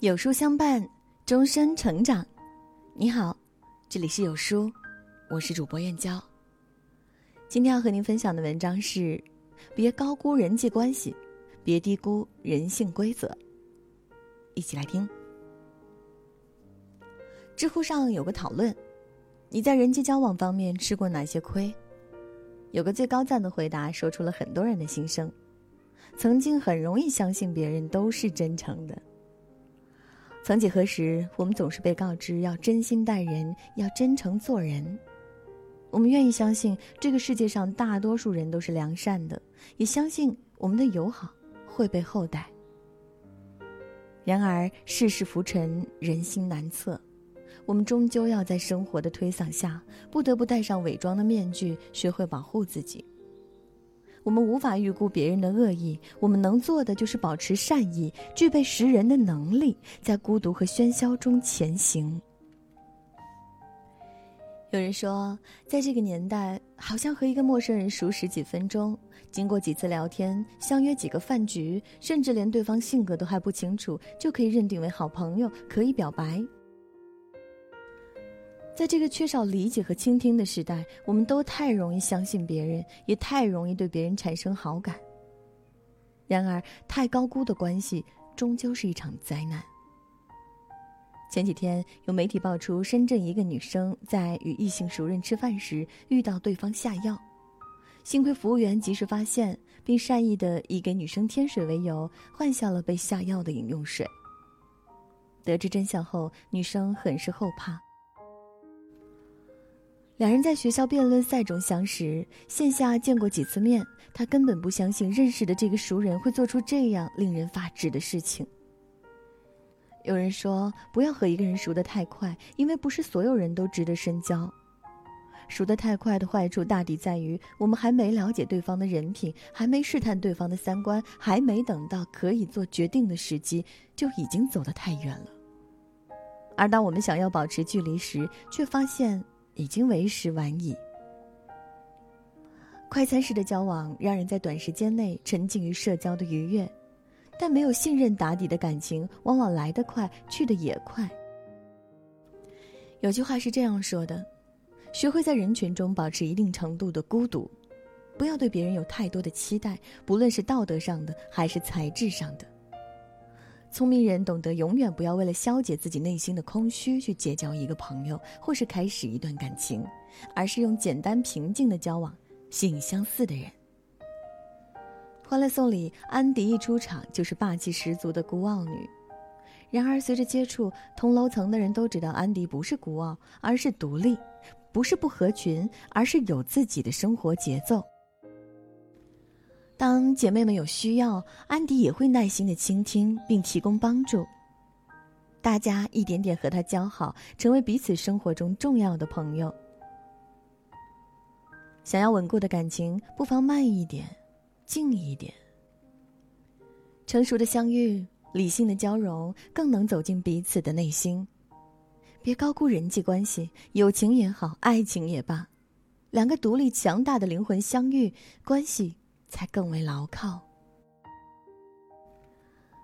有书相伴，终身成长。你好，这里是有书，我是主播燕娇。今天要和您分享的文章是：别高估人际关系，别低估人性规则。一起来听。知乎上有个讨论：你在人际交往方面吃过哪些亏？有个最高赞的回答，说出了很多人的心声。曾经很容易相信别人都是真诚的。曾几何时，我们总是被告知要真心待人，要真诚做人。我们愿意相信这个世界上大多数人都是良善的，也相信我们的友好会被厚待。然而，世事浮沉，人心难测，我们终究要在生活的推搡下，不得不戴上伪装的面具，学会保护自己。我们无法预估别人的恶意，我们能做的就是保持善意，具备识人的能力，在孤独和喧嚣中前行。有人说，在这个年代，好像和一个陌生人熟识几分钟，经过几次聊天，相约几个饭局，甚至连对方性格都还不清楚，就可以认定为好朋友，可以表白。在这个缺少理解和倾听的时代，我们都太容易相信别人，也太容易对别人产生好感。然而，太高估的关系终究是一场灾难。前几天有媒体爆出，深圳一个女生在与异性熟人吃饭时遇到对方下药，幸亏服务员及时发现，并善意的以给女生添水为由，换下了被下药的饮用水。得知真相后，女生很是后怕。两人在学校辩论赛中相识，线下见过几次面。他根本不相信认识的这个熟人会做出这样令人发指的事情。有人说，不要和一个人熟得太快，因为不是所有人都值得深交。熟得太快的坏处大抵在于，我们还没了解对方的人品，还没试探对方的三观，还没等到可以做决定的时机，就已经走得太远了。而当我们想要保持距离时，却发现。已经为时晚矣。快餐式的交往让人在短时间内沉浸于社交的愉悦，但没有信任打底的感情，往往来得快，去得也快。有句话是这样说的：学会在人群中保持一定程度的孤独，不要对别人有太多的期待，不论是道德上的还是才智上的。聪明人懂得永远不要为了消解自己内心的空虚去结交一个朋友，或是开始一段感情，而是用简单平静的交往吸引相似的人。《欢乐颂》里，安迪一出场就是霸气十足的孤傲女，然而随着接触，同楼层的人都知道安迪不是孤傲，而是独立；不是不合群，而是有自己的生活节奏。当姐妹们有需要，安迪也会耐心的倾听并提供帮助。大家一点点和他交好，成为彼此生活中重要的朋友。想要稳固的感情，不妨慢一点，静一点。成熟的相遇，理性的交融，更能走进彼此的内心。别高估人际关系，友情也好，爱情也罢，两个独立强大的灵魂相遇，关系。才更为牢靠。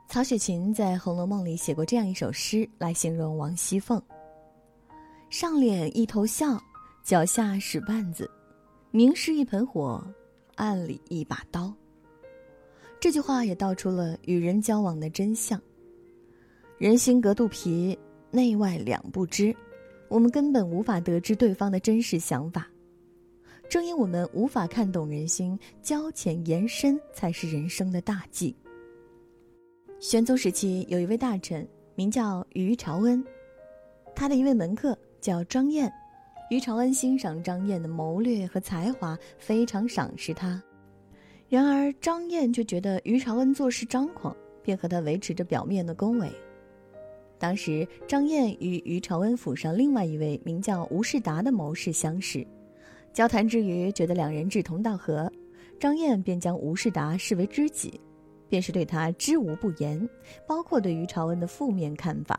曹雪芹在《红楼梦》里写过这样一首诗来形容王熙凤：“上脸一头笑，脚下使绊子，明是一盆火，暗里一把刀。”这句话也道出了与人交往的真相。人心隔肚皮，内外两不知，我们根本无法得知对方的真实想法。正因我们无法看懂人心，交浅言深才是人生的大忌。玄宗时期有一位大臣名叫于朝恩，他的一位门客叫张燕，于朝恩欣赏张燕的谋略和才华，非常赏识他。然而张燕却觉得于朝恩做事张狂，便和他维持着表面的恭维。当时张燕与于朝恩府上另外一位名叫吴世达的谋士相识。交谈之余，觉得两人志同道合，张燕便将吴世达视为知己，便是对他知无不言，包括对于朝恩的负面看法。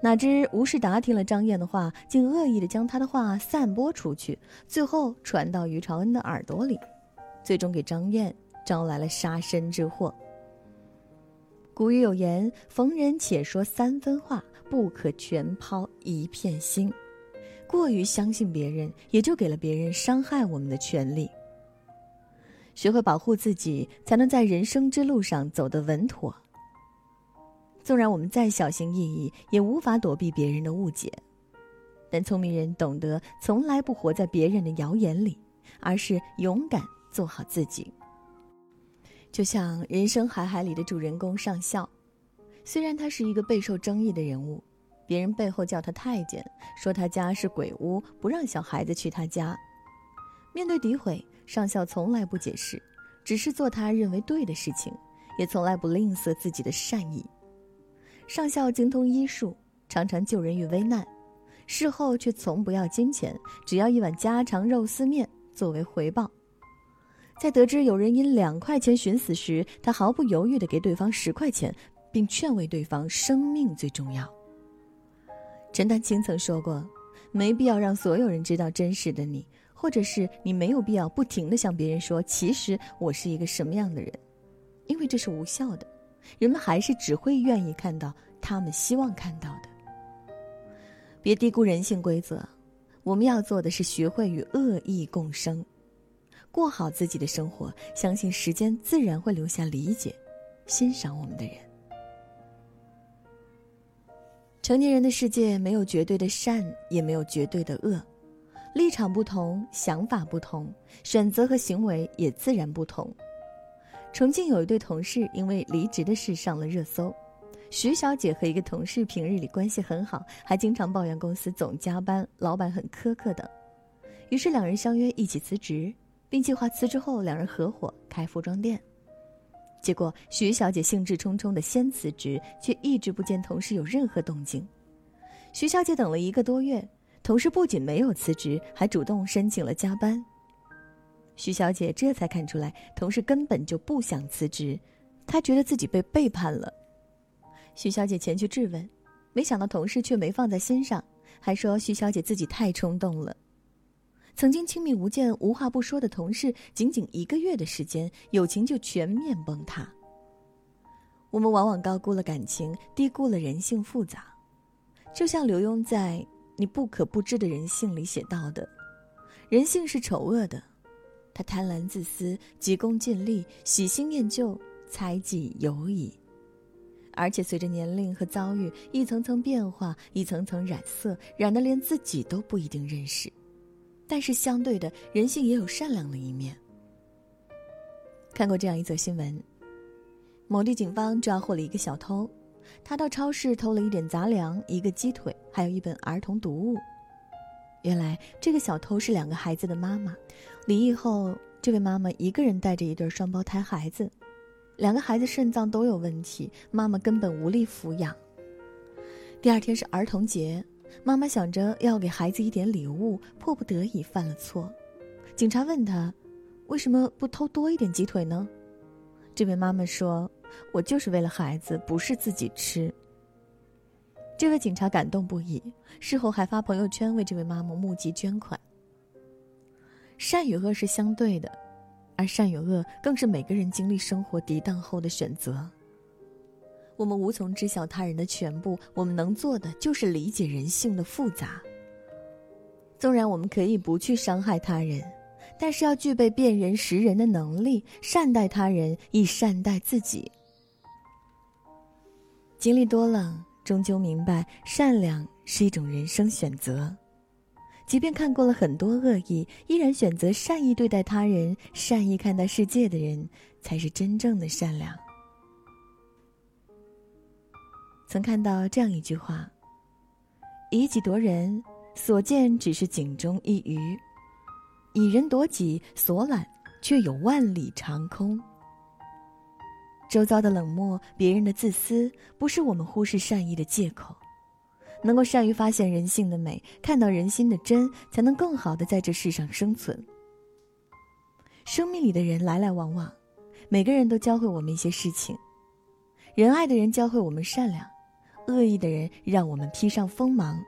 哪知吴世达听了张燕的话，竟恶意的将他的话散播出去，最后传到于朝恩的耳朵里，最终给张燕招来了杀身之祸。古语有言：“逢人且说三分话，不可全抛一片心。”过于相信别人，也就给了别人伤害我们的权利。学会保护自己，才能在人生之路上走得稳妥。纵然我们再小心翼翼，也无法躲避别人的误解。但聪明人懂得，从来不活在别人的谣言里，而是勇敢做好自己。就像《人生海海》里的主人公上校，虽然他是一个备受争议的人物，别人背后叫他太监，说他家是鬼屋，不让小孩子去他家。面对诋毁，上校从来不解释，只是做他认为对的事情，也从来不吝啬自己的善意。上校精通医术，常常救人于危难，事后却从不要金钱，只要一碗家常肉丝面作为回报。在得知有人因两块钱寻死时，他毫不犹豫地给对方十块钱，并劝慰对方生命最重要。陈丹青曾说过：“没必要让所有人知道真实的你，或者是你没有必要不停的向别人说，其实我是一个什么样的人，因为这是无效的。人们还是只会愿意看到他们希望看到的。别低估人性规则，我们要做的是学会与恶意共生。”过好自己的生活，相信时间自然会留下理解、欣赏我们的人。成年人的世界没有绝对的善，也没有绝对的恶，立场不同，想法不同，选择和行为也自然不同。重庆有一对同事因为离职的事上了热搜，徐小姐和一个同事平日里关系很好，还经常抱怨公司总加班、老板很苛刻等，于是两人相约一起辞职。并计划辞职后两人合伙开服装店，结果徐小姐兴致冲冲的先辞职，却一直不见同事有任何动静。徐小姐等了一个多月，同事不仅没有辞职，还主动申请了加班。徐小姐这才看出来，同事根本就不想辞职，她觉得自己被背叛了。徐小姐前去质问，没想到同事却没放在心上，还说徐小姐自己太冲动了。曾经亲密无间、无话不说的同事，仅仅一个月的时间，友情就全面崩塌。我们往往高估了感情，低估了人性复杂。就像刘墉在《你不可不知的人性》里写到的：“人性是丑恶的，他贪婪自私、急功近利、喜新厌旧、猜忌犹疑，而且随着年龄和遭遇一层层变化，一层层染色，染得连自己都不一定认识。”但是相对的，人性也有善良的一面。看过这样一则新闻：某地警方抓获了一个小偷，他到超市偷了一点杂粮、一个鸡腿，还有一本儿童读物。原来这个小偷是两个孩子的妈妈，离异后，这位妈妈一个人带着一对双胞胎孩子，两个孩子肾脏都有问题，妈妈根本无力抚养。第二天是儿童节。妈妈想着要给孩子一点礼物，迫不得已犯了错。警察问他：“为什么不偷多一点鸡腿呢？”这位妈妈说：“我就是为了孩子，不是自己吃。”这位警察感动不已，事后还发朋友圈为这位妈妈募集捐款。善与恶是相对的，而善与恶更是每个人经历生活涤荡后的选择。我们无从知晓他人的全部，我们能做的就是理解人性的复杂。纵然我们可以不去伤害他人，但是要具备辨人识人的能力，善待他人亦善待自己。经历多了，终究明白善良是一种人生选择。即便看过了很多恶意，依然选择善意对待他人、善意看待世界的人，才是真正的善良。曾看到这样一句话：“以己夺人，所见只是井中一鱼；以人夺己，所揽却有万里长空。”周遭的冷漠，别人的自私，不是我们忽视善意的借口。能够善于发现人性的美，看到人心的真，才能更好的在这世上生存。生命里的人来来往往，每个人都教会我们一些事情。仁爱的人教会我们善良。恶意的人让我们披上锋芒，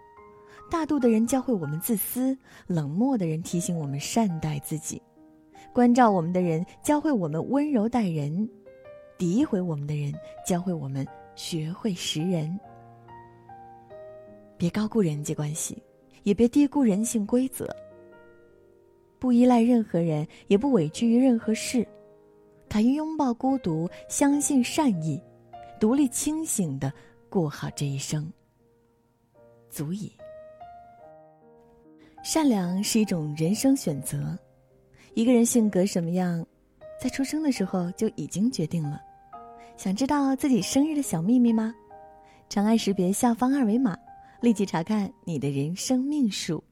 大度的人教会我们自私，冷漠的人提醒我们善待自己，关照我们的人教会我们温柔待人，诋毁我们的人教会我们学会识人。别高估人际关系，也别低估人性规则。不依赖任何人，也不委屈于任何事，敢于拥抱孤独，相信善意，独立清醒的过好这一生，足矣。善良是一种人生选择，一个人性格什么样，在出生的时候就已经决定了。想知道自己生日的小秘密吗？长按识别下方二维码，立即查看你的人生命数。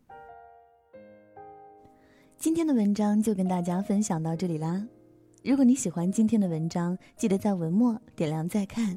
今天的文章就跟大家分享到这里啦。如果你喜欢今天的文章，记得在文末点亮再看，